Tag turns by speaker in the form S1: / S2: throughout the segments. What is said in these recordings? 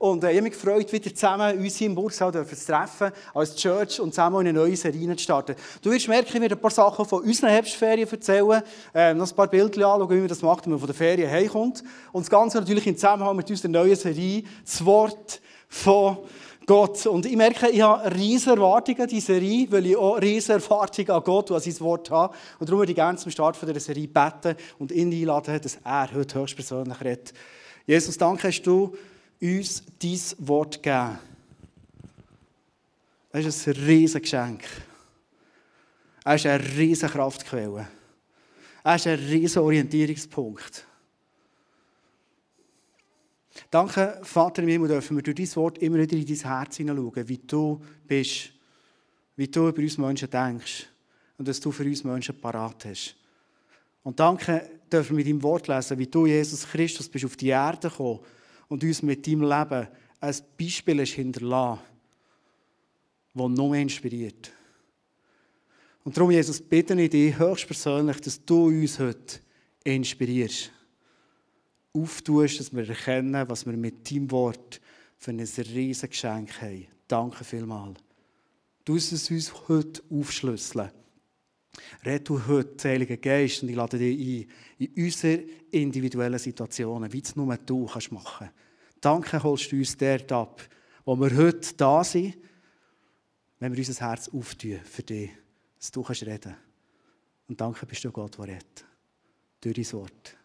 S1: Und äh, ich habe mich gefreut, wieder zusammen uns hier im Burgsaal zu treffen, als Church und zusammen in eine neue Serie zu starten. Du wirst merken, ich werde ein paar Sachen von unseren Herbstferien erzählen, äh, noch ein paar Bilder anschauen, wie wir das macht, wenn man von der Ferien heimkommt. Und das Ganze natürlich in Zusammenhang mit unserer neuen Serie, das Wort von Gott. Und ich merke, ich habe riesige Erwartungen an diese Serie, weil ich auch riesige Erwartungen an Gott und an sein Wort habe. Und darum würde ich gerne zum Start dieser Serie beten und ihn einladen, dass er heute höchstpersönlich redet. Jesus, danke, hast du uns dein Wort gegeben. Das ist ein riesiges Geschenk. Er ist eine riesige Kraftquelle. Er ist ein riesiger Orientierungspunkt. Danke, Vater im dürfen wir durch dein Wort immer wieder in dein Herz hineinschauen, wie du bist, wie du über uns Menschen denkst und dass du für uns Menschen parat hast. Und danke, dürfen wir mit deinem Wort lesen, wie du, Jesus Christus, bist auf die Erde gekommen und uns mit deinem Leben ein Beispiel hinterlassen, das noch mehr inspiriert. Und darum, Jesus, bitte ich dich höchstpersönlich, dass du uns heute inspirierst auftust, dass wir erkennen, was wir mit deinem Wort für ein riesiges Geschenk haben. Danke vielmals. Du es uns heute aufschlüsseln. Red du heute, Heilige Geist, und ich lade dich ein, in unsere individuellen Situationen, wie es nur du kannst machen Danke, holst du uns dort ab, wo wir heute da sind, wenn wir unser Herz auftun für dich, dass du kannst reden Und danke bist du Gott, der redet. Durch dein Wort.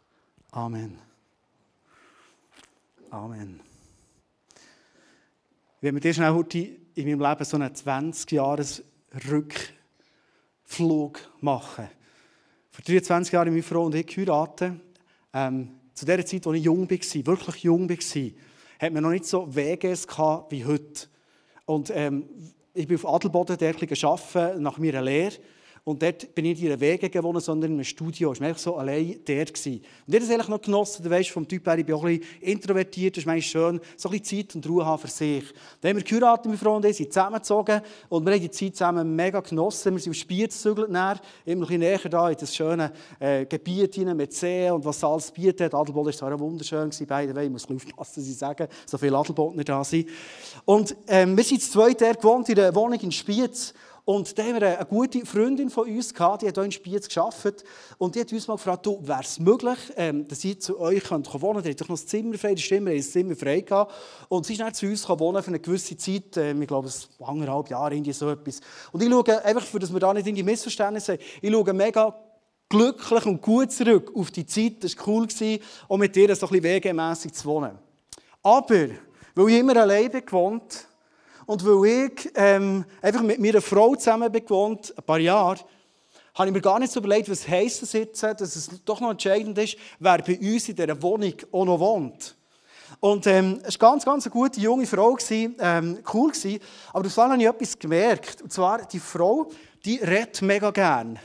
S1: Amen. Amen. Wenn wir dir schnell heute in meinem Leben so einen 20-Jahres-Rückflug machen. Vor 23 Jahren meine Frau und ich geheiratet. Ähm, zu der Zeit, als ich jung war, wirklich jung war, hat man noch nicht so WGs wie heute. Und ähm, ich bin auf Adelboden arbeiten, nach meiner Lehre. Und dort bin ich nicht in einer Wege gewohnt, sondern in einem Studio. Ich war einfach so allein dort. Gewesen. Und ich habe das eigentlich noch genossen. Du weißt, vom Typ her, ich bin auch ein bisschen introvertiert. Das ist meist schön, so ein bisschen Zeit und Ruhe haben für sich. Dann haben wir geheiratet, meine Freunde, sind zusammengezogen. Und wir haben die Zeit zusammen mega genossen. Wir sind auf Spiez gezügelt, immer ein bisschen näher da in das schöne äh, Gebiet hinein mit See und was alles bietet. Adelboden war zwar wunderschön, gewesen, beide Ich muss aufpassen, dass ich sage, so viele Adelbodner da sind. Und ähm, wir sind zu zweit gewohnt in einer Wohnung in Spiez. Und da haben wir eine gute Freundin von uns gehabt, die hat hier in Spiez gearbeitet. Und die hat uns mal gefragt, wäre es möglich, ähm, dass ich zu euch wohnen könnte? Die hat doch noch das Zimmer frei, die Stimme hat das Zimmer frei gehabt. Und sie ist dann zu uns wohnen für eine gewisse Zeit, ähm, ich glaube, anderthalb Jahre, irgendwie so etwas. Und ich schaue, einfach, dass wir da nicht in die Missverständnisse haben, ich schaue mega glücklich und gut zurück auf die Zeit. Das war cool, auch mit ihr so ein bisschen wegemässig zu wohnen. Aber, weil ich immer alleine gewohnt und weil ich ähm, einfach mit meiner Frau zusammen bin gewohnt, ein paar Jahre, habe ich mir gar nicht so überlegt, was heisst das jetzt, dass es doch noch entscheidend ist, wer bei uns in dieser Wohnung auch noch wohnt. Und ähm, es war ganz, ganz eine gute junge Frau, ähm, cool gewesen, aber du habe ich etwas gemerkt. Und zwar, die Frau, die redet mega gern.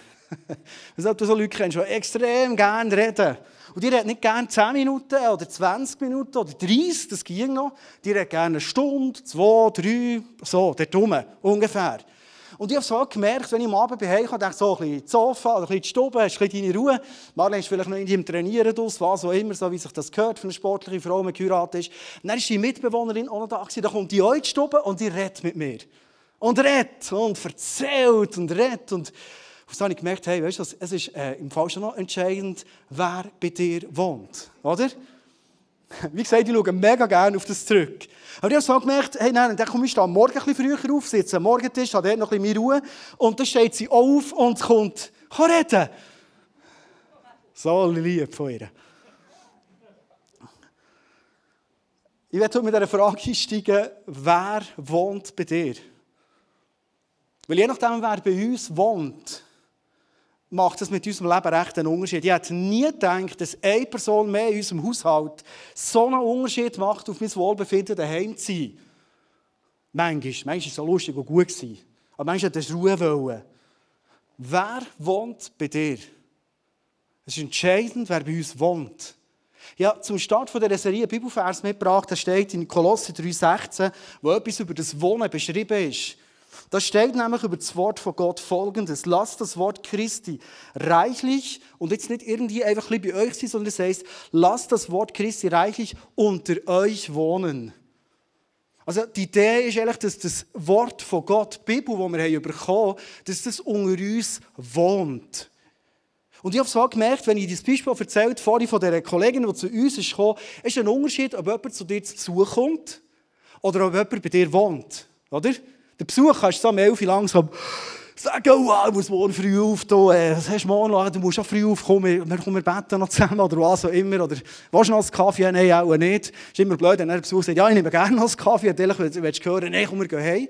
S1: du so Leute kennst, die extrem gern reden. Und die redet nicht gerne 10 Minuten oder 20 Minuten oder 30, das ging noch. Die redet gerne eine Stunde, zwei, drei, so, dort rum, ungefähr. Und ich habe so gemerkt, wenn ich am Abend bei Hause dachte so ein bisschen Sofa oder ein bisschen die Stube, hast ein bisschen deine Ruhe. Marlene ist vielleicht noch in im Trainieren aus, was auch immer, so wie sich das gehört für eine sportliche Frau, die geheiratet ist. Und dann ist die Mitbewohnerin auch noch da. Da kommt die auch in die Stube und die redet mit mir. Und redet und erzählt und redet und und so habe ich gemerkt, hey, weißt du, es ist äh, im Fall schon noch entscheidend, wer bei dir wohnt. Oder? Wie gesagt, ich schaue mega gerne auf das zurück. Aber ich habe so gemerkt, hey, nein, dann komme ich da morgen ein bisschen früher auf, sitze am Morgentisch, habe dort noch ein bisschen mehr Ruhe. Und dann steht sie auf und kommt, kann reden. So lieb von ihr. Ich werde heute mit dieser Frage einsteigen, wer wohnt bei dir? Weil je nachdem, wer bei uns wohnt, macht das mit unserem Leben recht einen Unterschied. Ich hätte nie gedacht, dass eine Person mehr in unserem Haushalt so einen Unterschied macht, auf mein Wohlbefinden daheim zu sein. Manchmal, manchmal war es so lustig und gut. Aber manchmal hat es Ruhe wollen. Wer wohnt bei dir? Es ist entscheidend, wer bei uns wohnt. Ja, zum Start dieser Serie Bibelvers mitgebracht, da steht in Kolosse 3,16, wo etwas über das Wohnen beschrieben ist. Da steht nämlich über das Wort von Gott folgendes: Lasst das Wort Christi reichlich und jetzt nicht irgendwie einfach bei euch sein, sondern es heißt, lasst das Wort Christi reichlich unter euch wohnen. Also die Idee ist eigentlich, dass das Wort von Gott, die Bibel, das wir bekommen haben, dass das unter uns wohnt. Und ich habe so gemerkt, wenn ich das Beispiel erzählt vorhin von dieser Kollegin, die zu uns ist gekommen, ist ein Unterschied, ob jemand zu dir zu Besuch kommt oder ob jemand bei dir wohnt. Oder? Der Besuch kannst du so um 11 Uhr langsam sagen, oh, ich muss morgen früh auf, du, äh, was hast du morgen, du musst auch früh aufkommen, wir, wir beten noch zusammen oder was auch immer, oder willst du noch einen Kaffee? Nein, auch nicht. Das ist immer blöd, wenn der Besuch sagt, ja, ich nehme gerne noch einen Kaffee, und vielleicht willst du hören, nein, komm, wir gehen heim.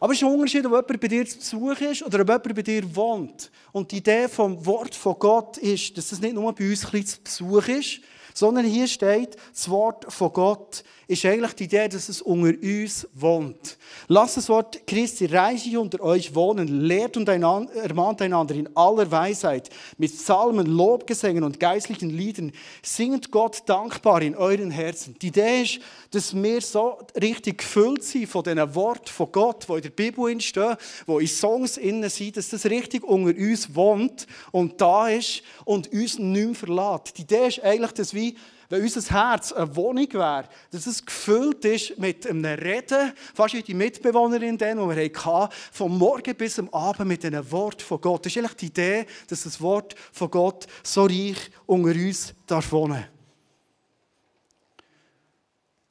S1: Aber es ist ein Unterschied, ob jemand bei dir zu Besuch ist oder ob jemand bei dir wohnt. Und die Idee vom Wort von Gott ist, dass es nicht nur bei uns ein zu Besuch ist, sondern hier steht, das Wort von Gott eigentlich die Idee, dass es unter uns wohnt. Lasst das Wort Christi reichlich unter euch wohnen, lehrt und ermahnt einander in aller Weisheit, mit Psalmen, Lobgesängen und geistlichen Liedern, singt Gott dankbar in euren Herzen. Die Idee ist, dass wir so richtig gefüllt sind von diesen Worten von Gott, die in der Bibel entstehen, die in Songs innen sind, dass das richtig unter uns wohnt und da ist und uns nicht mehr verlässt. Die Idee ist eigentlich, dass wir wenn unser Herz eine Wohnung wäre, dass es gefüllt ist mit einem Reden, fast wie die Mitbewohnerin, die wir hatten, vom Morgen bis am Abend mit einem Wort von Gott. Das ist eigentlich die Idee, dass das Wort von Gott so reich unter uns darf wohnen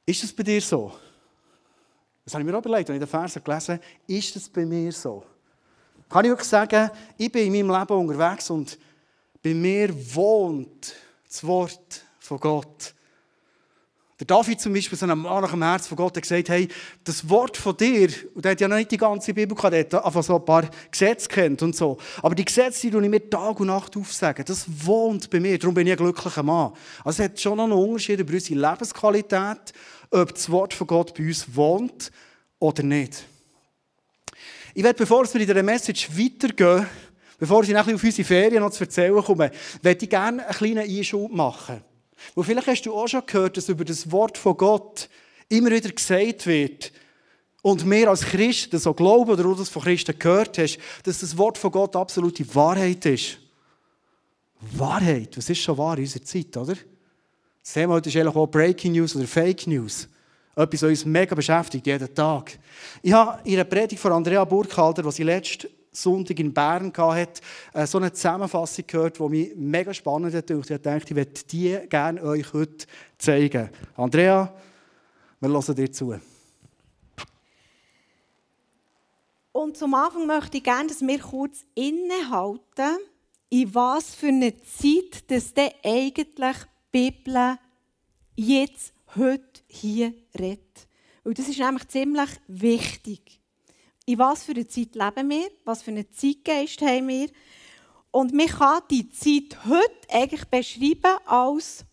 S1: Ist das bei dir so? Das habe ich mir auch überlegt, als ich den Vers gelesen habe. Ist das bei mir so? Kann ich wirklich sagen, ich bin in meinem Leben unterwegs und bei mir wohnt das Wort von Gott. Der David zum Beispiel, so ein Mann nach dem Herz von Gott, hat gesagt, hey, das Wort von dir, und der hat ja noch nicht die ganze Bibel gehabt, der hat einfach so ein paar Gesetze kennt und so. Aber die Gesetze, die ich mir Tag und Nacht aufsage, das wohnt bei mir. Darum bin ich ein glücklicher Mann. Also es hat schon noch einen Unterschied über unsere Lebensqualität, ob das Wort von Gott bei uns wohnt oder nicht. Ich werde, bevor wir in dieser Message weitergehen, bevor ich auf unsere Ferien noch zu erzählen komme, werde ich gerne einen kleinen Einschub machen. Und vielleicht hast du auch schon gehört, dass über das Wort von Gott immer wieder gesagt wird, und wir als Christen so glauben oder du das von Christen gehört hast, dass das Wort von Gott absolute Wahrheit ist. Wahrheit, was ist schon wahr in unserer Zeit, oder? Das Thema heute ist eigentlich auch Breaking News oder Fake News. Etwas, was uns mega beschäftigt, jeden Tag. Ich habe in einer Predigt von Andrea Burkhalter, die sie letzte Sonntag in Bern hatte, äh, so eine Zusammenfassung gehört, die mich mega spannend hat. Ich dachte, ich möchte die gerne euch heute zeigen. Andrea, wir hören dir zu.
S2: Und zum Anfang möchte ich gerne, dass wir kurz innehalten, in was für eine Zeit das denn eigentlich die Bibel jetzt, heute, hier redet. Und das ist nämlich ziemlich wichtig in was für einer Zeit leben wir, was für einen Zeitgeist haben wir. Und man kann die Zeit heute eigentlich beschreiben als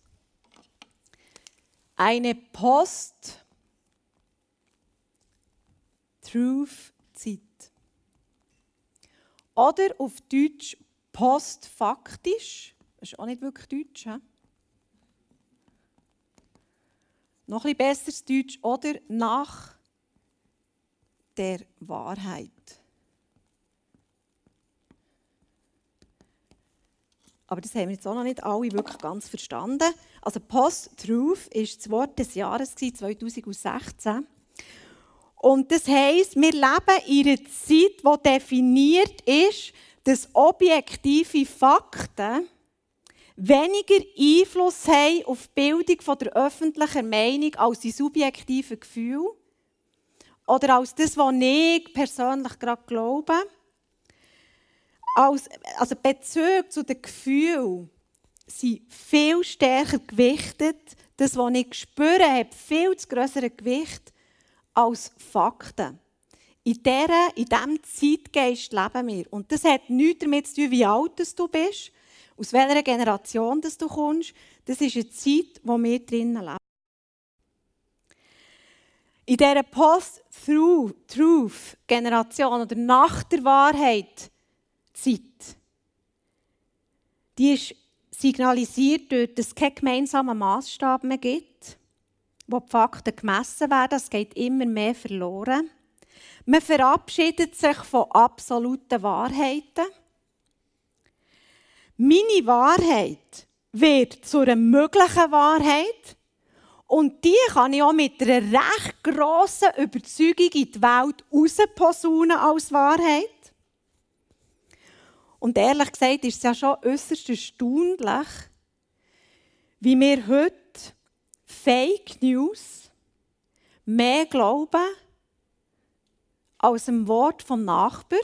S2: eine Post-Truth-Zeit. Oder auf Deutsch postfaktisch. Das ist auch nicht wirklich Deutsch. He? Noch ein bisschen besseres Deutsch. Oder nach der Wahrheit. Aber das haben wir jetzt auch noch nicht alle wirklich ganz verstanden. Also Post-Truth ist das Wort des Jahres 2016. Und das heisst, wir leben in einer Zeit, die definiert ist, dass objektive Fakten weniger Einfluss haben auf die Bildung der öffentlichen Meinung als die subjektiven Gefühle oder als das, was ich persönlich gerade glaube. Als, also Bezüge zu den Gefühlen sind viel stärker gewichtet. Das, was ich spüre, hat viel zu größere Gewicht als Fakten. In, in diesem Zeitgeist leben wir. Und das hat nichts damit zu tun, wie alt du bist, aus welcher Generation du kommst. Das ist eine Zeit, in der wir drinnen leben. In dieser Post-Truth-Generation oder nach der Wahrheit Zeit, die ist signalisiert durch, dass es keinen gemeinsamen Maßstab mehr gibt, wo die Fakten gemessen werden. Es geht immer mehr verloren. Man verabschiedet sich von absoluten Wahrheiten. Meine Wahrheit wird zu einer möglichen Wahrheit Und die kann ich auch mit einer recht grossen Überzeugung in die Welt rausposaunen als Wahrheit. Und ehrlich gesagt ist es ja schon äußerst erstaunlich, wie wir heute Fake News mehr glauben als dem Wort vom Nachbar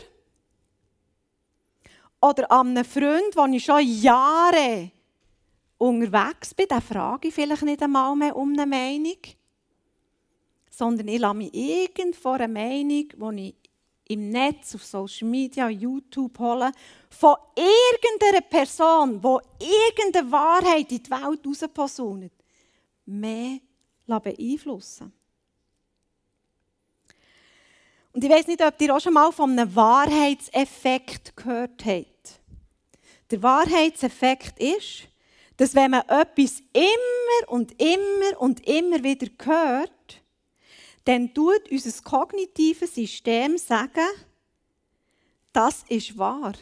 S2: oder an einem Freund, den ich schon Jahre unterwegs bin, dann frage ich vielleicht nicht einmal mehr um eine Meinung, sondern ich lasse mich irgendwo eine Meinung, die ich im Netz, auf Social Media, YouTube hole, von irgendeiner Person, die irgendeine Wahrheit in die Welt rausposaunet, mehr beeinflussen Und ich weiß nicht, ob ihr auch schon mal von einem Wahrheitseffekt gehört habt. Der Wahrheitseffekt ist, dass wenn man etwas immer und immer und immer wieder hört, dann tut unser kognitives System sagen, das ist wahr.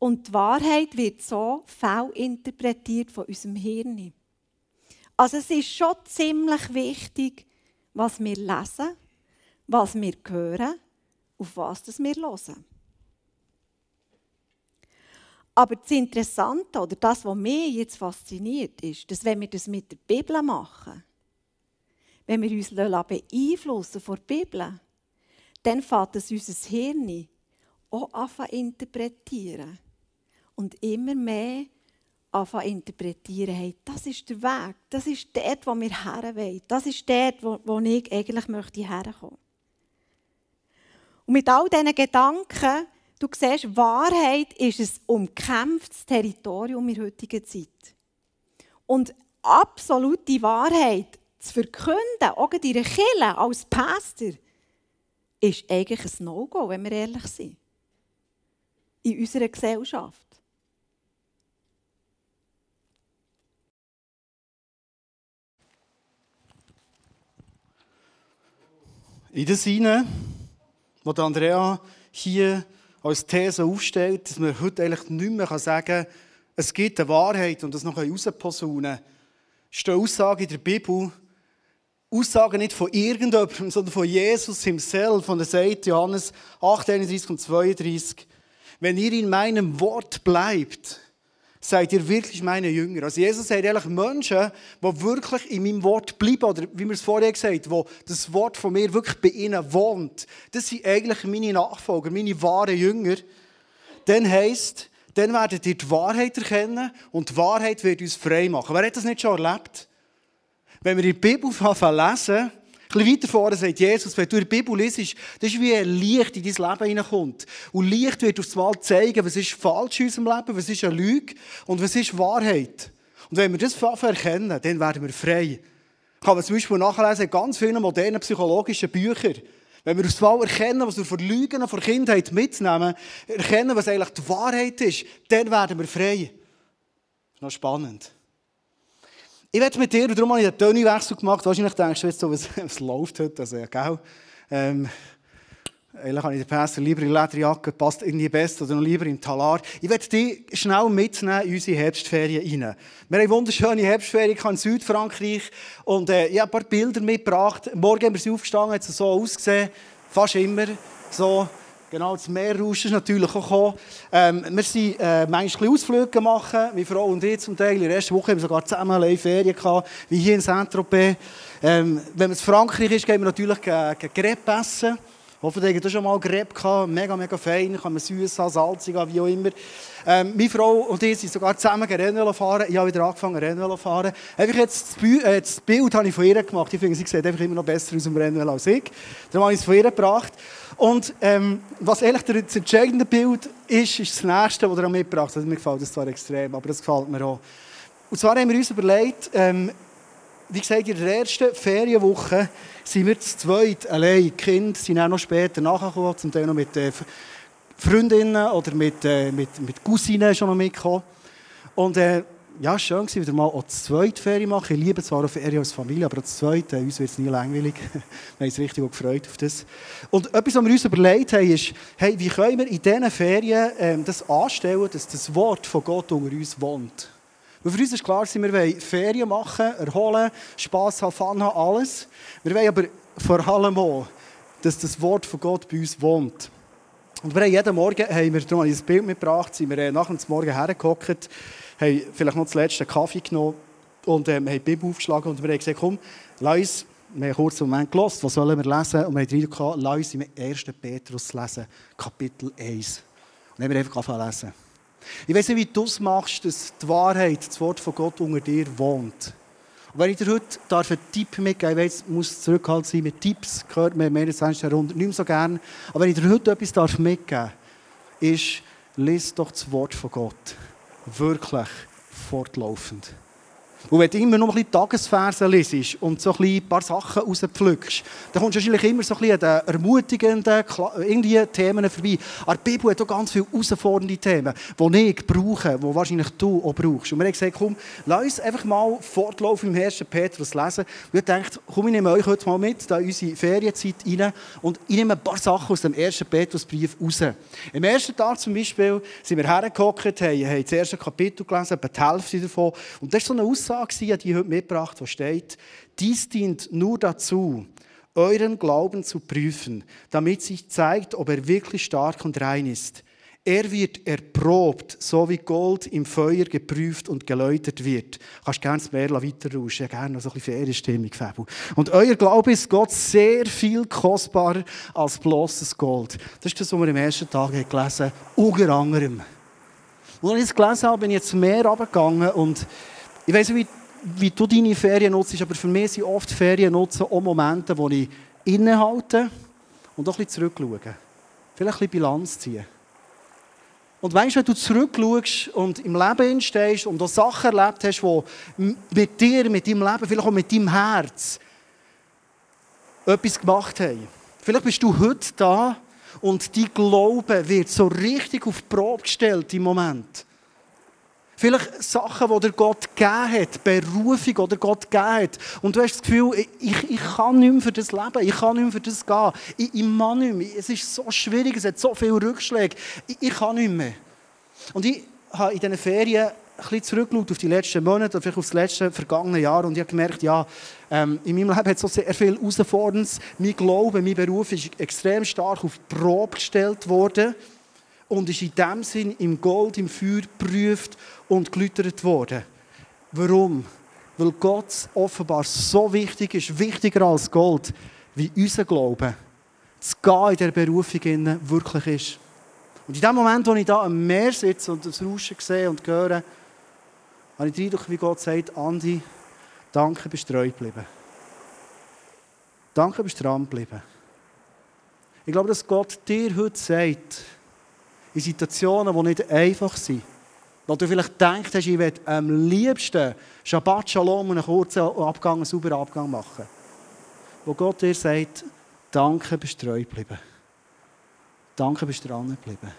S2: Und die Wahrheit wird so fehlinterpretiert von unserem Hirn. Also es ist schon ziemlich wichtig, was wir lesen, was wir hören, auf was wir hören. Aber das Interessante oder das, was mich jetzt fasziniert, ist, dass wenn wir das mit der Bibel machen, wenn wir uns beeinflussen von der Bibel, dann fängt es unser Hirn auch an interpretieren. Und immer mehr anfangen interpretieren, hey, das ist der Weg, das ist dort, wo wir her wollen, das ist dort, wo, wo ich eigentlich möchte herkommen. Und mit all diesen Gedanken Du siehst, Wahrheit ist ein umkämpftes Territorium in heutiger Zeit. Und absolute Wahrheit zu verkünden, auch in der Kirche als Pastor, ist eigentlich ein No-Go, wenn wir ehrlich sind. In unserer Gesellschaft.
S1: In der Sinne, wo Andrea hier als These aufstellt, dass man heute eigentlich nicht mehr sagen kann, es gibt eine Wahrheit und das noch rausposaunen steht Aussage in der Bibel, Aussagen nicht von irgendjemandem, sondern von Jesus himself. Von der sagt Johannes 8, 31 und 32. Wenn ihr in meinem Wort bleibt, seid ihr wirklich meine Jünger. Also Jesus sagt eigentlich Menschen, die wirklich in meinem Wort bleiben, oder wie wir es vorher gesagt haben, wo das Wort von mir wirklich bei ihnen wohnt. Das sind eigentlich meine Nachfolger, meine wahren Jünger. Dann heisst, dann werdet ihr die Wahrheit erkennen und die Wahrheit wird uns frei machen. Wer hat das nicht schon erlebt? Wenn wir die Bibel lesen, bisschen weiter vorne sagt Jesus, wenn du der Bibel liest, das ist wie ein Licht in dein Leben hineinkommt. Und Licht wird aufs zeigen, was ist falsch in unserem Leben, was ist eine Lüge und was ist Wahrheit. Und wenn wir das erkennen, dann werden wir frei. Kann man zum Beispiel nachlesen in ganz vielen modernen psychologischen Büchern. Wenn wir aufs erkennen, was wir von Lügen und von Kindheit mitnehmen, erkennen, was eigentlich die Wahrheit ist, dann werden wir frei. Das ist noch spannend. Ich werde mit dir, und darum habe ich einen Tönniwechsel gemacht. Wahrscheinlich denkst du jetzt so, was, was läuft heute. Also, ja, gell? Ähm, eigentlich habe ich den Pastor lieber in Lederjacke, passt irgendwie besser, oder noch lieber im Talar. Ich werde dich schnell mitnehmen in unsere Herbstferien rein. Wir haben wunderschöne Herbstferien in Südfrankreich und äh, ich habe ein paar Bilder mitgebracht. Morgen haben wir sie aufgestanden, hat es so ausgesehen, fast immer so Genau, das Meerrauschen ist natürlich auch gekommen. Ähm, wir sind äh, manchmal Ausflüge machen, meine Frau und ich zum Teil. In der ersten Woche haben wir sogar zusammen eine Ferien gehabt, wie hier in Saint-Tropez. Ähm, wenn in Frankreich ist, gehen wir natürlich Crepe essen. Hoffentlich habt schon mal Crepe gehabt. Mega, mega fein. Kann man süß haben, salzig haben, wie auch immer. Ähm, meine Frau und ich sind sogar zusammen Rennvelo fahren. Ich habe wieder angefangen Rennvelo fahren. Einfach jetzt das, äh, das Bild habe ich von ihr gemacht. Ich finde, sie sieht einfach immer noch besser aus dem Rennvelo als ich. Darum habe ich es von ihr gebracht. Und ähm, was eigentlich das entscheidende Bild ist, ist das nächste, das er mitgebracht hat. Also, mir gefällt das zwar extrem, aber das gefällt mir auch. Und zwar haben wir uns überlegt, ähm, wie gesagt, in der ersten Ferienwoche sind wir zu zweit allein. Die Kinder sind auch noch später nachgekommen, zum Teil noch mit äh, Freundinnen oder mit, äh, mit, mit Cousinen schon noch mitgekommen. Und äh, ja, schön war, wieder mal auch zweite Ferien machen. Ich liebe zwar auch Ferien als Familie, aber das zweite, uns wird es nie langweilig. wir haben uns richtig gefreut auf das. Und etwas, was wir uns überlegt haben, ist, hey, wie können wir in diesen Ferien ähm, das anstellen, dass das Wort von Gott unter uns wohnt. Und für uns ist klar, wir wollen Ferien machen, erholen, Spass haben, Fun haben, alles. Wir wollen aber vor allem auch, dass das Wort von Gott bei uns wohnt. Und wir haben jeden Morgen haben wir darum ein Bild mitgebracht, sind wir nach dem Morgen hergehockt, haben vielleicht noch das letzte Kaffee genommen und ähm, haben die Bibel aufgeschlagen und wir haben gesagt, komm, lass wir haben einen Moment gelost, was sollen wir lesen? Und wir haben gesagt, lass uns im 1. Petrus lesen, Kapitel 1. Und dann haben wir einfach angefangen lesen. Ich weiß nicht, wie du es machst, dass die Wahrheit, das Wort von Gott unter dir wohnt. Und wenn ich dir heute darf einen Tipp mitgeben darf, ich weiß, muss zurückhaltend sein, mit Tipps gehört man mehr als 20 Jahrhundert nicht mehr so gerne, aber wenn ich dir heute etwas darf mitgeben darf, ist, lese doch das Wort von Gott. Wirklich fortlaufend. Und wenn du immer noch ein bisschen Tagesverse liest und so ein, paar Sachen rauspflückst, dann kommst du wahrscheinlich immer so ein bisschen an den ermutigenden Themen vorbei. Aber die Bibel hat auch ganz viele herausfordernde Themen, die ich brauche, die wahrscheinlich du auch brauchst. Und wir haben gesagt, komm, lass uns einfach mal fortlaufen im 1. Petrus lesen. Und ich dachte, komm, ich nehme euch heute mal mit in unsere Ferienzeit rein und ich nehme ein paar Sachen aus dem 1. Petrusbrief raus. Im ersten Tag zum Beispiel sind wir hergehockt, haben, haben das erste Kapitel gelesen, etwa die Hälfte davon. Und das ist so eine Aussage, Aussage, die heute mitgebracht wo steht, dies dient nur dazu, euren Glauben zu prüfen, damit sich zeigt, ob er wirklich stark und rein ist. Er wird erprobt, so wie Gold im Feuer geprüft und geläutert wird. Du kannst gerne das Meer weiter rauschen, gerne noch so ein bisschen Ferienstimmung, Fabel. Und euer Glaube ist Gott sehr viel kostbarer als bloßes Gold. Das ist das, was wir im ersten Tag gelesen haben, unter anderem. Und als ich es gelesen habe, bin ich jetzt Meer runtergegangen und ich weiß nicht, wie, wie du deine Ferien nutzt, aber für mich sind oft Ferien nutzen auch Momente, wo ich innehalte und auch ein bisschen zurückschaue. Vielleicht ein bisschen Bilanz ziehen. Und weißt, wenn du zurückschaust und im Leben stehst und auch Sachen erlebt hast, die mit dir, mit deinem Leben, vielleicht auch mit deinem Herz etwas gemacht haben. Vielleicht bist du heute da und dein Glaube wird so richtig auf die Probe gestellt im Moment. Vielleicht Sachen, die dir Gott gegeben hat, Berufung, die Gott gegeben hat. Und du hast das Gefühl, ich, ich kann nicht mehr für das leben, ich kann nicht mehr für das gehen. Ich, ich kann nicht mehr. Es ist so schwierig, es hat so viele Rückschläge. Ich, ich kann nicht mehr. Und ich habe in diesen Ferien ein bisschen zurückgeschaut auf die letzten Monate, vielleicht auf das letzte vergangene Jahr und ich habe gemerkt, ja, ähm, in meinem Leben hat es so sehr viel Herausforderndes. Mein Glaube, mein Beruf ist extrem stark auf die Probe gestellt worden und ist in dem Sinn im Gold, im Feuer geprüft und gelütert worden. Warum? Weil Gott offenbar so wichtig ist, wichtiger als Gold, wie unser Glaube, zu gehen in der Berufung wirklich ist. Und in dem Moment, wo ich da am Meer sitze und das Rauschen sehe und höre, habe ich den wie Gott sagt, Andi, danke, bist treu geblieben. Danke, bist dran geblieben. Ich glaube, dass Gott dir heute sagt, in Situationen, die nicht einfach sind. Weil du vielleicht denkst, ich werde am liebsten Shabbat Shalom und einen kurzen Abgang, einen sauberen Abgang machen. Wo Gott dir sagt, danke, bist treu geblieben. Danke, bist dran geblieben.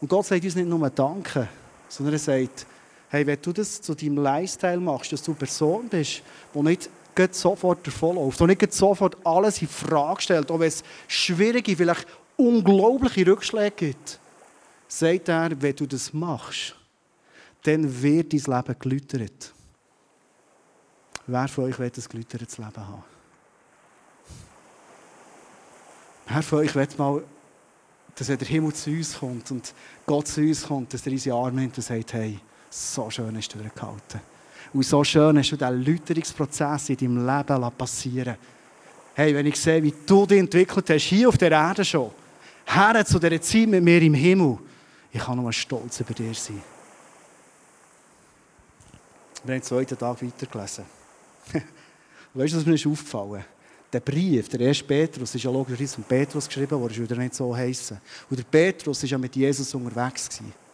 S1: Und Gott sagt uns nicht nur Danke, sondern er sagt, hey, wenn du das zu deinem Lifestyle machst, dass du eine Person bist, die nicht sofort davonläuft, die nicht sofort alles in Frage stellt, auch wenn es schwierige, vielleicht unglaubliche Rückschläge gibt, sagt er, wenn du das machst, dann wird dein Leben gelütert. Wer von euch will ein gelütertes Leben haben? Wer von euch will mal, dass der Himmel zu uns kommt und Gott zu uns kommt, dass er unsere Arme nimmt und sagt, hey, so schön hast du durchgehalten. Und so schön hast du diesen Lüterungsprozess in deinem Leben passieren Hey, wenn ich sehe, wie du dich entwickelt hast, hier auf der Erde schon, her zu dieser Zeit mit mir im Himmel. Ich kann nur stolz über dir sein. Wir haben den zweiten Tag weitergelesen. weißt du, was mir ist aufgefallen Der Brief, der erste Petrus, ist ja logischerweise von Petrus geschrieben, der würde nicht so heißen. Und der Petrus war ja mit Jesus unterwegs. Gewesen.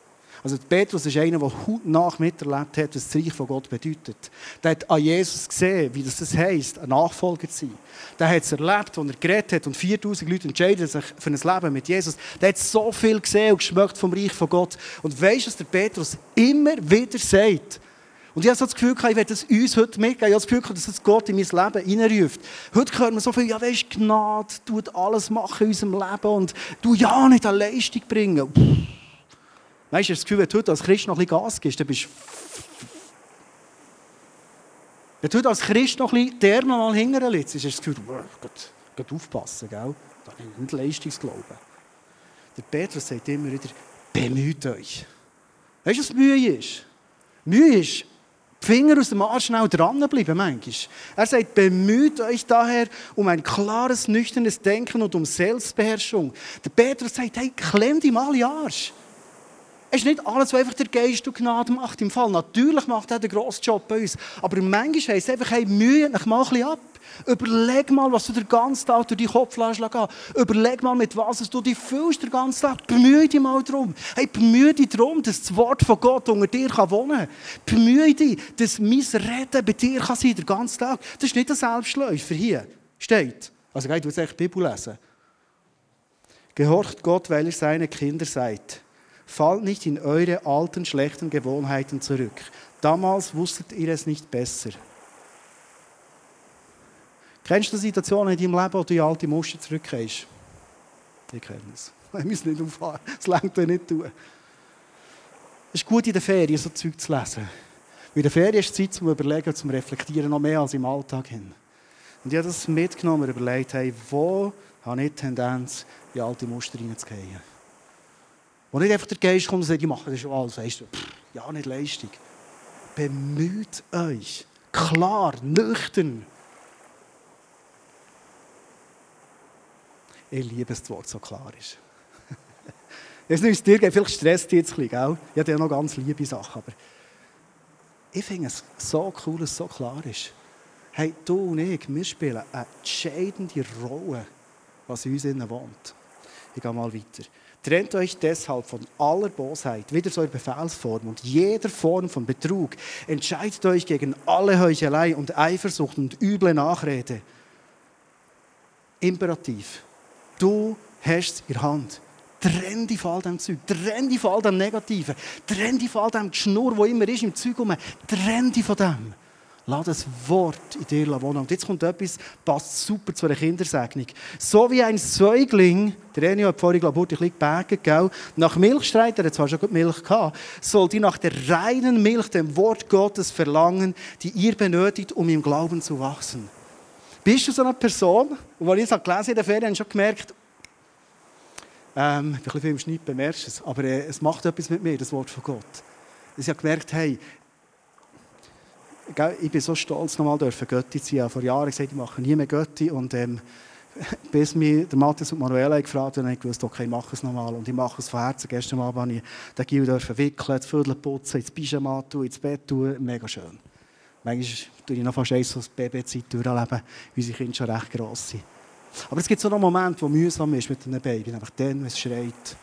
S1: Also Petrus ist einer, der nach miterlebt hat, was das Reich von Gott bedeutet. Der hat an Jesus gesehen, wie das, das heisst, ein Nachfolger zu sein. Der hat es erlebt, als er geredet hat und 4000 Leute entscheiden sich für ein Leben mit Jesus. Der hat so viel gesehen und geschmeckt vom Reich von Gott. Und weißt du, was der Petrus immer wieder sagt? Und ich habe so das Gefühl, ich werde das uns heute mitgeben. Ich habe das Gefühl, dass das Gott in mein Leben hineinruft. Heute hört man so viel, ja, weißt Gnade tut alles machen in unserem Leben und du ja nicht eine Leistung bringen. Pff. Weißt du, das Gefühl, wenn du als Christ noch ein bisschen Gas gibst, dann bist du. Wenn du als Christ noch ein bisschen dermal hinterher liegst, ist das Gefühl, Gott, Gott aufpassen, gell? Da habe ich nicht Leistungsglauben. Der Petrus sagt immer wieder, bemüht euch. Weißt du, was Mühe ist? Mühe ist, die Finger aus dem Arsch schnell dranbleiben manchmal. Er sagt, bemüht euch daher um ein klares, nüchternes Denken und um Selbstbeherrschung. Der Petrus sagt, hey, klemm die mal in Arsch. Es ist nicht alles, was einfach der Geist und Gnade macht im Fall. Natürlich macht er den grossen Job bei uns. Aber manchmal heisst es einfach, hey, mühe dich mal ein bisschen ab. Überleg mal, was du den ganzen Tag durch deinen Kopf lässt. Überleg mal, mit was du dich fühlst den ganzen Tag. Bemühe dich mal darum. Hey, bemühe dich darum, dass das Wort von Gott unter dir wohnen kann. Bemühe dich, dass mein Reden bei dir kann sein den ganzen Tag. Das ist nicht ein Selbstläufer hier. Steht. Also, du willst echt die Bibel lesen. Gehorcht Gott, weil ihr seine Kinder seid. Fallt nicht in eure alten, schlechten Gewohnheiten zurück. Damals wusstet ihr es nicht besser. Kennst du Situationen in deinem Leben, wo du in alte Muster zurückgehst? Ich kenne es. Wir müssen nicht auffahren. Das längt dir nicht tun. Es ist gut in der Ferien, so Zeug zu lesen. Weil in der Ferien ist Zeit zum Überlegen, zum Reflektieren, noch mehr als im Alltag hin. Und ich habe das mitgenommen und überlegt, hey, wo habe ich die Tendenz, in alte Muster hineinzugehen? Wo nicht einfach der Geist kommt und sagt, ich mache das schon alles. Weißt du, pff, ja, nicht Leistung. Bemüht euch. Klar, nüchtern. Ich liebe es, das Wort so klar ist. Es ist dir vielleicht stresst jetzt ein bisschen, gell? Ich habe ja noch ganz liebe Sachen, aber ich finde es so cool, dass es so klar ist. Hey, du und ich, wir spielen eine entscheidende Rolle, was in uns innen wohnt. Ich gehe mal weiter. Trennt euch deshalb von aller Bosheit, wieder so eine Befehlsform und jeder Form von Betrug. Entscheidet euch gegen alle Heuchelei und Eifersucht und üble Nachrede. Imperativ. Du hast es in der Hand. Trenn dich von all dem Zeug. Trenn dich von all dem Negativen. Trenn dich von all dem Schnur, wo immer ist im Zeug rum. Trenn dich von dem. Lass das Wort in dir wohnen. Und jetzt kommt etwas, passt super zu einer Kindersegnung. So wie ein Säugling, der Enio hat vorhin, glaube ich, ein bisschen gebägt, gell? nach Milch streit, er hat zwar schon gut Milch gehabt, soll die nach der reinen Milch, dem Wort Gottes, verlangen, die ihr benötigt, um im Glauben zu wachsen. Bist du so eine Person, und als ich es gelesen in der Ferien, habe schon gemerkt, ähm, ich bin ein bisschen im Schnitt, bemerkst es, aber äh, es macht etwas mit mir, das Wort von Gott. Ich habe gemerkt, hey, ich bin so stolz, nochmal dürfen Götti zu sein. Vor Jahren gesagt, ich mache nie mehr Götti und ähm, bis der Matthias und Manuela gefragt haben, habe ich gewusst, okay, ich mache es nochmal. Und ich mache es von Herzen. Gestern Abend habe ich den Gil wickeln, das Viertel putzen, ins Pyjama tun, ins Bett tun. Mega schön. Manchmal tue ich noch fast eins das Babyzeit durchleben, unsere Kinder schon recht gross sind. Aber es gibt so einen Moment, wo mühsam ist mit einem Baby. Einfach dann, wenn es schreit.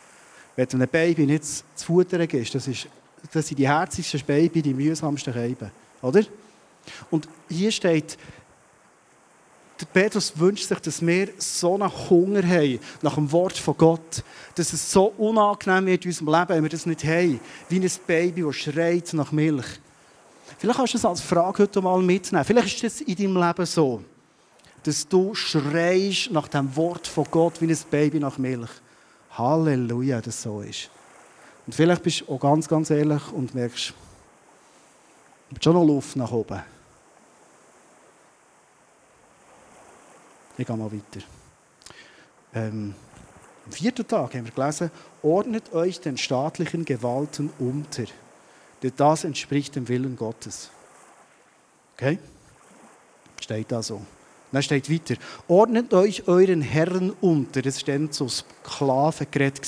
S1: Wenn einem Baby nicht zu futtern gibst, das, ist, das sind die herzigsten Baby, die mühsamsten Keiben. Oder? Und hier steht, der Petrus wünscht sich, dass wir so einen Hunger haben nach dem Wort von Gott, dass es so unangenehm wird in unserem Leben, wenn wir das nicht haben, wie ein Baby, das schreit nach Milch. Vielleicht kannst du das als Frage heute mal mitnehmen. Vielleicht ist es in deinem Leben so, dass du schreist nach dem Wort von Gott wie ein Baby nach Milch. Halleluja, dass das so ist. Und vielleicht bist du auch ganz, ganz ehrlich und merkst, schon noch Luft nach oben. Ich gehe mal weiter. Ähm, am vierten Tag haben wir gelesen, ordnet euch den staatlichen Gewalten unter denn das entspricht dem Willen Gottes. Okay? Steht da so. Dann steht weiter, ordnet euch euren Herren unter. Das war dann so Sklavengerät.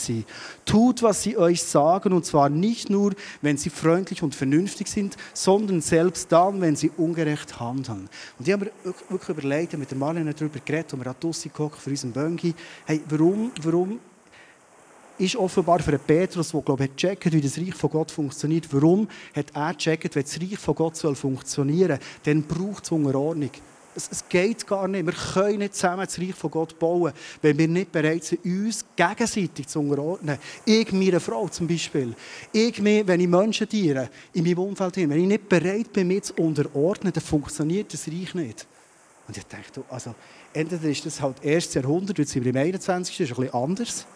S1: Tut, was sie euch sagen, und zwar nicht nur, wenn sie freundlich und vernünftig sind, sondern selbst dann, wenn sie ungerecht handeln. Und ich habe mir wirklich überlegt, mit der Marlene darüber geredet, und wir haben draussen gekocht für unseren Böngi, hey, warum, warum ist offenbar für Petrus, der glaube ich checkt, wie das Reich von Gott funktioniert. Warum hat er gecheckt, wenn das Reich von Gott funktionieren soll, dann braucht es Unterordnung. Es, es, geht gar nicht. Wir können nicht zusammen das Reich von Gott bauen, wenn wir nicht bereit sind, uns gegenseitig zu unterordnen. Ich, meine Frau zum Beispiel. Ich, mir, wenn ich Menschen diene, in meinem Umfeld hin, wenn ich nicht bereit bin, mich zu unterordnen, dann funktioniert das Reich nicht. Und ich dachte, also, entweder ist das halt erstes Jahrhundert, jetzt sind wir im 21. ist ein bisschen anders.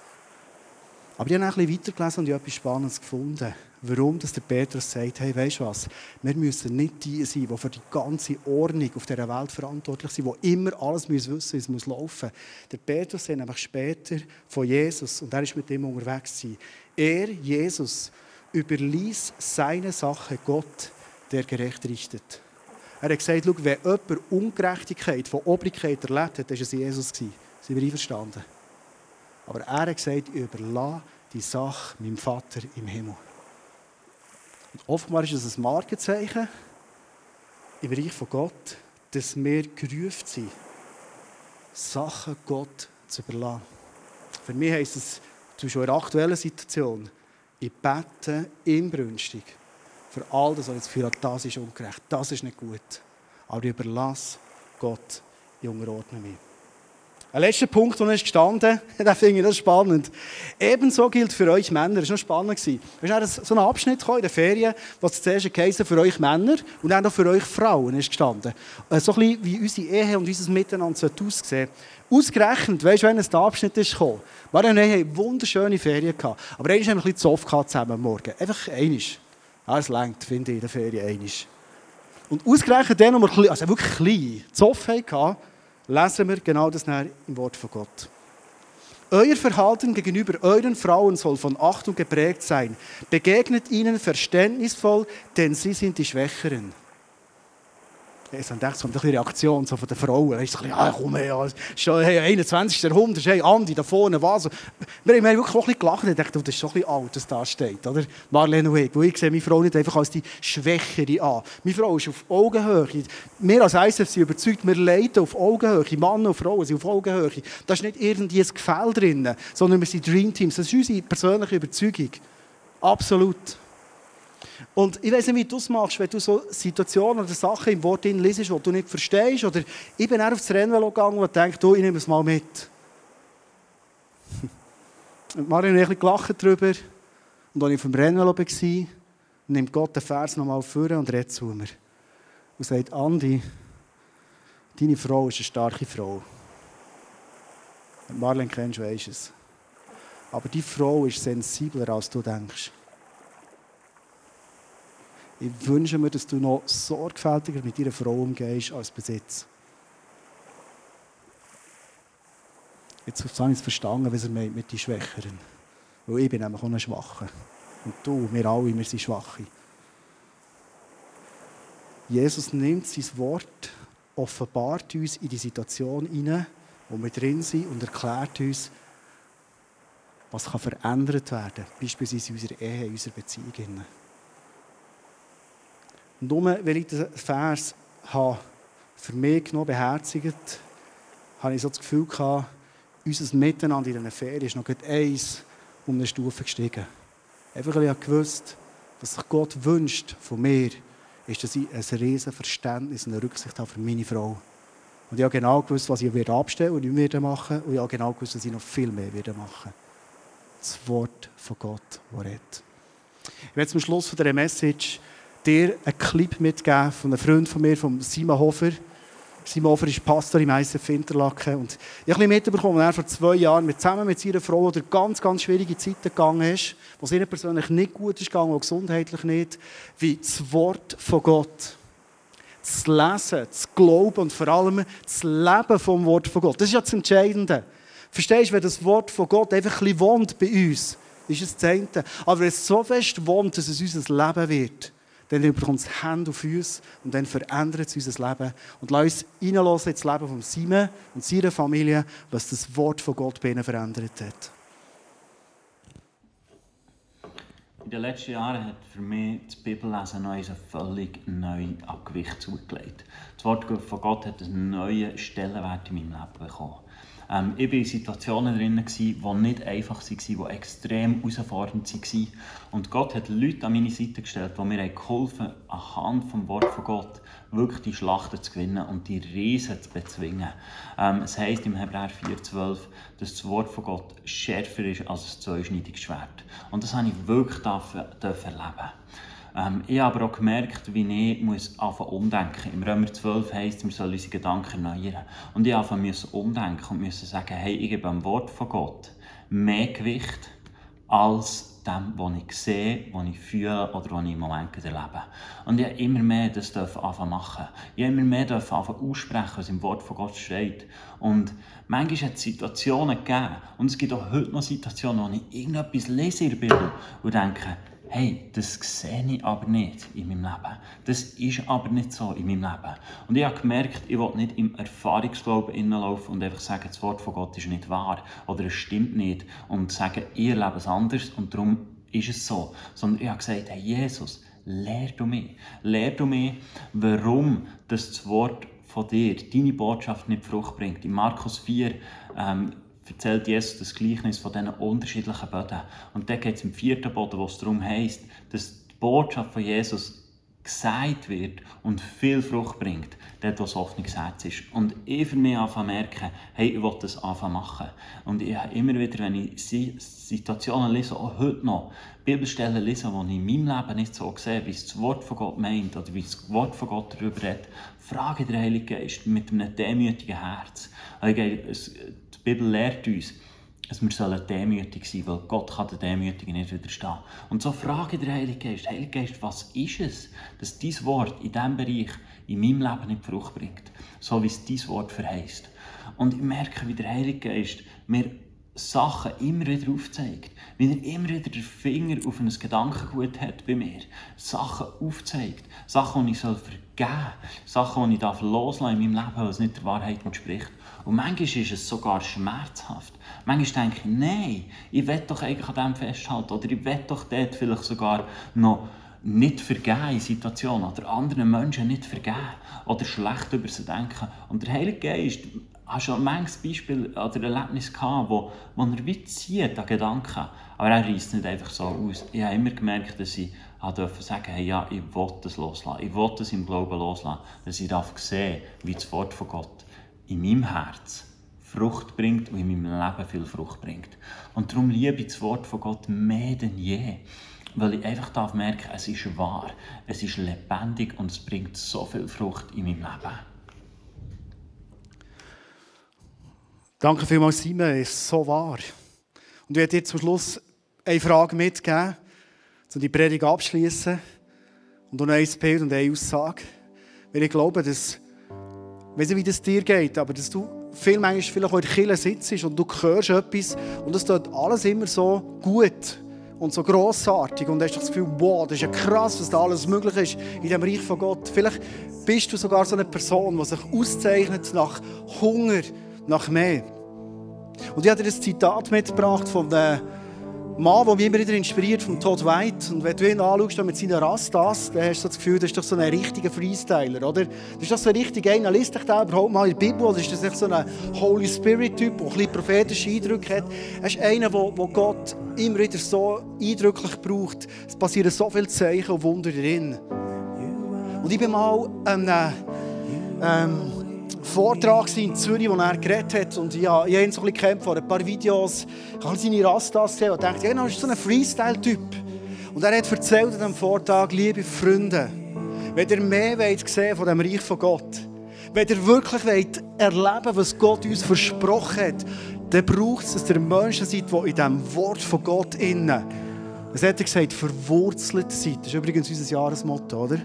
S1: Aber ich habe ein bisschen weitergelesen und ich habe etwas Spannendes gefunden. Warum dass der Petrus sagt, hey, weißt du was, wir müssen nicht die sein, die für die ganze Ordnung auf dieser Welt verantwortlich sind, die immer alles wissen müssen, es muss laufen. Der Petrus sagt nämlich später von Jesus, und er ist mit ihm unterwegs er, Jesus, überließ seine Sache Gott, der gerecht richtet. Er hat gesagt, schau, wenn jemand Ungerechtigkeit von Obrigkeit erlebt hat, dann war es Jesus. Sind wir einverstanden? Aber er hat gesagt, überlasse die Sache meinem Vater im Himmel. Und offenbar ist es ein Markenzeichen im Reich von Gott, dass wir gerufen sind, Sachen Gott zu überlassen. Für mich heisst es, zum Beispiel in der aktuellen Situation, ich bete inbrünstig für all das, was ich das Gefühl habe, das ist ungerecht, das ist nicht gut. Aber ich überlasse Gott, ich unterordne mich. Ein letzter Punkt, der ist gestanden, den finde ich das spannend. Ebenso gilt für euch Männer, das war noch spannend. Es ist so ein Abschnitt in den Ferien, was zuerst geheißen für euch Männer und dann auch für euch Frauen ist gestanden. Äh, so ein bisschen wie unsere Ehe und unser Miteinander aussehen Ausgerechnet, weißt du, wenn es der Abschnitt ist gekommen, wir hatten wunderschöne Ferien gehabt, aber einmal haben wir ein bisschen zu oft zusammen am Morgen. Einfach. Ja, es längt, finde ich, in der Ferien einisch. Und ausgerechnet dann, wo wir also wirklich klein Zoff hatten, lesen wir genau das im Wort von Gott. Euer Verhalten gegenüber euren Frauen soll von Achtung geprägt sein. Begegnet ihnen verständnisvoll, denn sie sind die Schwächeren. Ich habe gedacht, es kommt eine Reaktion so von den Frauen. Weißt du, ja, komm her, ja, hey, 21. Jahrhundert, hey, Andi, da vorne, was? Wir haben wirklich auch ein bisschen gelacht und dachte, das ist so ein bisschen alt, was da steht, oder? Marlene und ich. Weil ich sehe meine Frau nicht einfach als die Schwächere an. Meine Frau ist auf Augenhöhe. Wir als ISF sind überzeugt, wir leiten auf Augenhöhe. Männer und Frauen sind auf Augenhöhe. Da ist nicht irgendwie ein Gefäll drin, sondern wir sind Dream Teams. Das ist unsere persönliche Überzeugung. Absolut. Und ich weiß nicht, wie du es machst, wenn du so Situationen oder Sachen im Wort liest, die du nicht verstehst. Oder ich bin auch aufs Rennvelo gegangen und denke, du, ich nehme es mal mit. Und Mario und ich gelacht darüber. Und als ich auf dem Rennvelo war, nimmt Gott den Vers nochmal vor und redet zu mir. Und sagt, Andi, deine Frau ist eine starke Frau. Und Marlene kennst weißt es. Aber die Frau ist sensibler, als du denkst. Ich wünsche mir, dass du noch sorgfältiger mit deiner Frau umgehst als Besitz. Jetzt habe ich es verstanden, was er meint mit den Schwächeren. Weil ich bin nämlich auch ein Schwacher. Und du, wir alle, wir sind Schwache. Jesus nimmt sein Wort, offenbart uns in die Situation hinein, wo wir drin sind und erklärt uns, was kann verändert werden kann, beispielsweise in unserer Ehe, in unserer Beziehung. Nur weil ich den Vers habe für mich genommen, beherzigt, habe ich so das Gefühl gehabt, unser Miteinander in diesen Ferien ist noch eins um eine Stufe gestiegen. Einfach weil ich gewusst was sich Gott wünscht von mir, ist, dass ich ein riesen Verständnis und eine Rücksicht habe für meine Frau. Und ich habe genau gewusst, was ich abstellen und nicht mehr machen Und ich habe genau gewusst, dass ich noch viel mehr machen werde. Das Wort von Gott, das redet. Ich werde zum Schluss von dieser Message dir einen Clip mitgeben von einem Freund von mir, von Simon Hofer. Simon Hofer ist Pastor im ISF Interlaken. Und ich habe mitbekommen, er vor zwei Jahren mit, zusammen mit seiner Frau durch ganz, ganz schwierige Zeiten gegangen ist, wo es ihnen persönlich nicht gut ist gegangen, auch gesundheitlich nicht, wie das Wort von Gott das Lesen, das Glauben und vor allem das Leben vom Wort von Gott. Das ist ja das Entscheidende. Verstehst du, wenn das Wort von Gott einfach ein bisschen wohnt bei uns, ist es das eine. Aber wenn es so fest wohnt, dass es unser Leben wird, dann bekommt es Hände und Füße und dann verändert es unser Leben. Und lass uns reinlassen ins Leben von Simon und seiner Familie, was das Wort von Gott bei ihnen verändert hat.
S3: In den letzten Jahren hat für mich das Bibellesen noch einen völlig neuen Abgewicht zugelegt. Das Wort von Gott hat einen neuen Stellenwert in meinem Leben bekommen. Ähm, ich war in Situationen drin, die nicht einfach waren, die extrem herausfordernd waren. Und Gott hat Leute an meine Seite gestellt, die mir geholfen haben, anhand des Wort von Gott wirklich die Schlachten zu gewinnen und die Riesen zu bezwingen. Ähm, es heisst im Hebräer 4,12, dass das Wort von Gott schärfer ist als ein zweischneidiges Schwert. Und das habe ich wirklich erleben ähm, ich habe aber auch gemerkt, wie ich muss anfangen umdenken. Im Römer 12 heisst, wir sollen unsere Gedanken erneuern. Und ich musste umdenken und musste sagen, hey, ich gebe am Wort von Gott mehr Gewicht als dem, was ich sehe, was ich fühle oder was ich im Moment erlebe. Und ich habe immer mehr das anfangen machen. Ich habe immer mehr anfangen aussprechen, was im Wort von Gott steht. Und manchmal hat es Situationen gegeben, und es gibt auch heute noch Situationen, wo ich irgendetwas lese in der Bibel und denke, hey, das sehe ich aber nicht in meinem Leben. Das ist aber nicht so in meinem Leben. Und ich habe gemerkt, ich will nicht im Erfahrungsglauben innenlaufen und einfach sagen, das Wort von Gott ist nicht wahr oder es stimmt nicht und sagen, ihr lebt es anders und darum ist es so. Sondern ich habe gesagt, hey Jesus, lehr du mich. Lehr du mich, warum das Wort von dir, deine Botschaft nicht Frucht bringt. In Markus 4 ähm, erzählt Jesus das Gleichnis von diesen unterschiedlichen Böden. Und dann geht es im vierten Boden, wo es darum heißt, dass die Botschaft von Jesus gesagt wird und viel Frucht bringt, dort, wo das Hoffnungsherz ist. Und ich für mich anfangen merken, hey, ich will das anfangen machen. Und ich habe immer wieder, wenn ich Situationen lese, auch heute noch, Bibelstellen lese, die ich in meinem Leben nicht so sehe, wie es das Wort von Gott meint oder wie das Wort von Gott darüber redet, frage der Heilige Geist mit einem demütigen Herz. Die Bibel lehrt uns, dass wir demütig sein sollen, weil Gott kann der Demütigen nicht widerstehen. Und so frage der Heilige Geist, Heilige Geist, was ist es, dass dein Wort in diesem Bereich in meinem Leben nicht Frucht bringt, so wie es dein Wort verheißt. Und ich merke, wie der Heilige Geist mir Sachen immer wieder aufzeigt. Wie er immer wieder den Finger auf ein Gedankengut hat bei mir. Sachen aufzeigt. Sachen, die ich vergeben soll. Sachen, die ich loslassen in meinem Leben, weil es nicht der Wahrheit entspricht. Und manchmal ist es sogar schmerzhaft. Manchmal denke ich, nein, ich will doch eigentlich an dem festhalten. Oder ich will doch dort vielleicht sogar noch nicht vergeben in Situationen oder anderen Menschen nicht vergeben oder schlecht über sie denken. Und der Heilige Geist hat schon manches Beispiel oder Erlebnis gehabt, wo, wo er wie zieht an Gedanken. Aber er reißt nicht einfach so aus. Ich habe immer gemerkt, dass ich durfte sagen, hey, ja, ich will das loslassen. Ich will das im Glauben loslassen. Dass ich darf sehen, wie das Wort von Gott in meinem Herz Frucht bringt und in meinem Leben viel Frucht bringt. Und darum liebe ich das Wort von Gott mehr denn je. Weil ich einfach darf merken, es ist wahr, es ist lebendig und es bringt so viel Frucht in meinem Leben.
S1: Danke vielmals, Simon, es ist so wahr. Und ich werde dir zum Schluss eine Frage mitgeben, um die Predigt abzuschließen. Und noch ein Bild und eine Aussage. Weil ich glaube, dass, weiß nicht, wie das dir geht, aber dass du viel manchmal vielleicht auch in der Kirche sitzt und du hörst etwas und es tut alles immer so gut und so grossartig und hast das Gefühl, wow, das ist ja krass, was da alles möglich ist in dem Reich von Gott. Vielleicht bist du sogar so eine Person, die sich auszeichnet nach Hunger, nach mehr. Und ich habe dir ein Zitat mitgebracht von der Mann, der mich immer wieder inspiriert, von Todd White. Und wenn du ihn anschaust mit seinen Rastas, dann hast du das Gefühl, das ist doch so ein richtiger Freestyler, oder? Das ist doch so ein richtiger einer. Liest dich da überhaupt mal in der Bibel? Oder ist das nicht so ein Holy Spirit-Typ, der ein bisschen prophetische Eindrücke hat? Er ist einer, der, der Gott immer wieder so eindrücklich braucht. Es passieren so viele Zeichen und Wunder drin. Und ich bin mal ähm, ähm, Vortrag in Zürich, wo er geredet hat. Und ja, ich habe ihn so ein bisschen von ein paar Videos. Ich habe seine Rastas gesehen und dachte, ja, das ist so ein Freestyle-Typ. Und er hat erzählt an diesem Vortrag, liebe Freunde, wenn ihr mehr wollt sehen von dem Reich von Gott, wenn ihr wirklich wollt erleben was Gott uns versprochen hat, dann braucht es, dass ihr Menschen seid, die in diesem Wort von Gott innen, was hat er gesagt, verwurzelt seid. Das ist übrigens unser Jahresmotto, oder?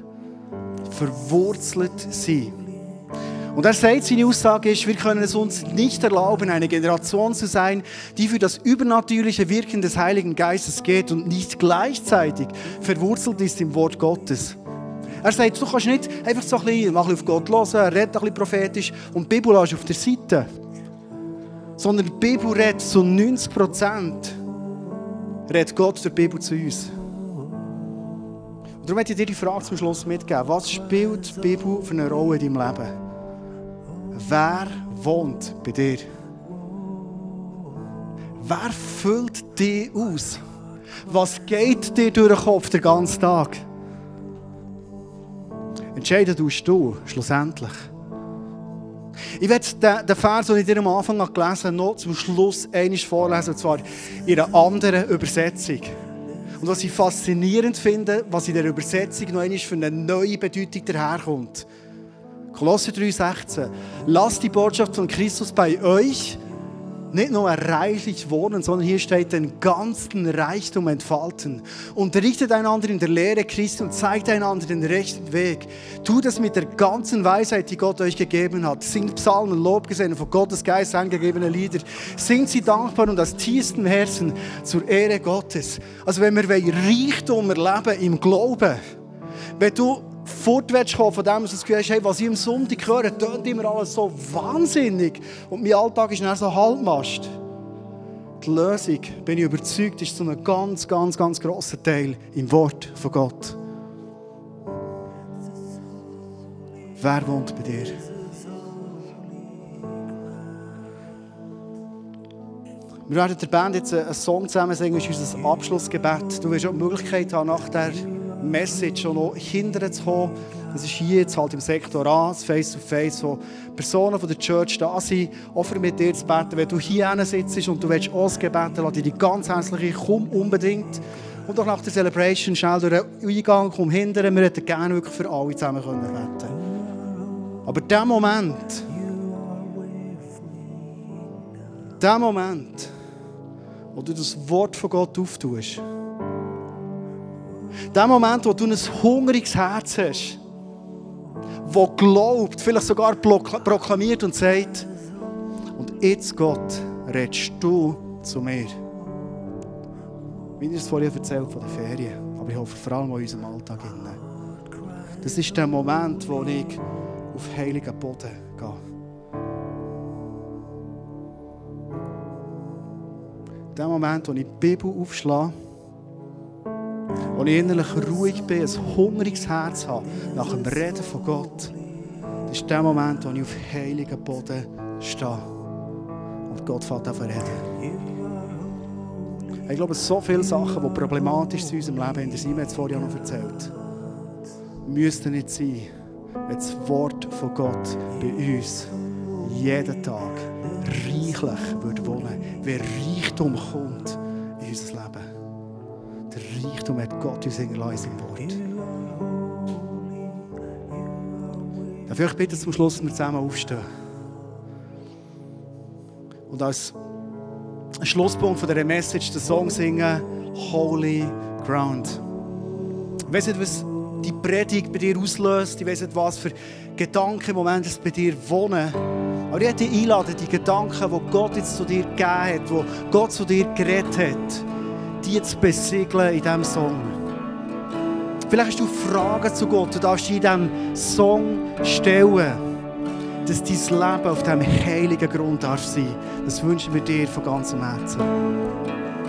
S1: Verwurzelt sein. Und er sagt, seine Aussage ist, wir können es uns nicht erlauben, eine Generation zu sein, die für das übernatürliche Wirken des Heiligen Geistes geht und nicht gleichzeitig verwurzelt ist im Wort Gottes. Er sagt, du kannst nicht einfach so ein bisschen, mach auf Gott hören, er redet ein bisschen prophetisch und die Bibel auf der Seite. Sondern die Bibel redet zu 90 Prozent, redet Gott der Bibel zu uns. Und darum möchte ich dir die Frage zum Schluss mitgeben. Was spielt die Bibel für eine Rolle in deinem Leben? Wer wohnt bei dir? Wer füllt dich aus? Was geht dir durch den Kopf den ganzen Tag? Entscheiden tust du schlussendlich. Ich werde den, Vers, den ich dir am Anfang gelesen habe, noch zum Schluss einmal vorlesen, und zwar in einer anderen Übersetzung. Und was ich faszinierend finde, was in der Übersetzung noch einmal für eine neue Bedeutung daherkommt. Kolosser 3,16. Lasst die Botschaft von Christus bei euch nicht nur reichlich wohnen, sondern hier steht den ganzen Reichtum entfalten. Unterrichtet einander in der Lehre Christi und zeigt einander den rechten Weg. Tut es mit der ganzen Weisheit, die Gott euch gegeben hat. Singt Psalmen, Lobgesänge, von Gottes Geist eingegebene Lieder. Singt sie dankbar und aus tiefstem Herzen zur Ehre Gottes. Also wenn wir Reichtum erleben im Glauben, wenn du fortwärts kommen von dem, dass du hast, hey, was ich am Sonntag höre, tönt immer alles so wahnsinnig und mein Alltag ist dann so Halbmast. Die Lösung, bin ich überzeugt, ist zu einem ganz, ganz, ganz grossen Teil im Wort von Gott. Wer wohnt bei dir? Wir werden der Band jetzt einen Song zusammen singen, das ist unser Abschlussgebet. Du wirst auch die Möglichkeit haben, nach der Message schon noch hinterher zu kommen. Das ist hier jetzt halt im Sektor A, Face to Face, wo Personen von der Church da sind, offen mit dir zu beten. Wenn du hier sitzt und du willst auch das Gebet, lade dich ganz herzlich komm unbedingt. Und auch nach der Celebration schnell durch den Eingang, komm hinterher. Wir hätten gerne wirklich für alle zusammen beten Aber der Moment, der Moment, wo du das Wort von Gott auftust, der Moment, wo du ein hungriges Herz hast, wo glaubt, vielleicht sogar proklamiert und sagt, und jetzt Gott, redest du zu mir. Wie ich es vorhin erzählt von den Ferien, aber ich hoffe vor allem in unserem Alltag. Das ist der Moment, wo ich auf heiligen Boden gehe. Der Moment, wo ich die Bibel aufschlage wo ich innerlich ruhig bin, ein hungriges Herz habe nach dem Reden von Gott, das ist der Moment, wo ich auf heiligen Boden stehe. Und Gott fängt an reden. Ich glaube, so viele Sachen, die problematisch sind in unserem Leben, in der Simon jetzt vorhin noch erzählt, müssten nicht sein, wenn das Wort von Gott bei uns jeden Tag reichlich wohnen wenn Reichtum kommt in unser Leben. Reichtum hat Gott uns hinterlassen im Wort. Darf ich euch bitten, zum Schluss dass wir zusammen aufstehen? Und als Schlusspunkt von dieser Message den Song singen, Holy Ground. Ich weiß nicht, was die Predigt bei dir auslöst. Ich weiß nicht, was für Gedanken im Moment bei dir wohnen. Aber ich möchte dich einladen, die Gedanken, die Gott jetzt zu dir gegeben hat, die Gott zu dir geredet hat, die zu besiegeln in diesem Song. Vielleicht hast du Fragen zu Gott, du darfst in diesem Song stellen, dass dein Leben auf diesem heiligen Grund darf sein. Das wünschen wir dir von ganzem Herzen.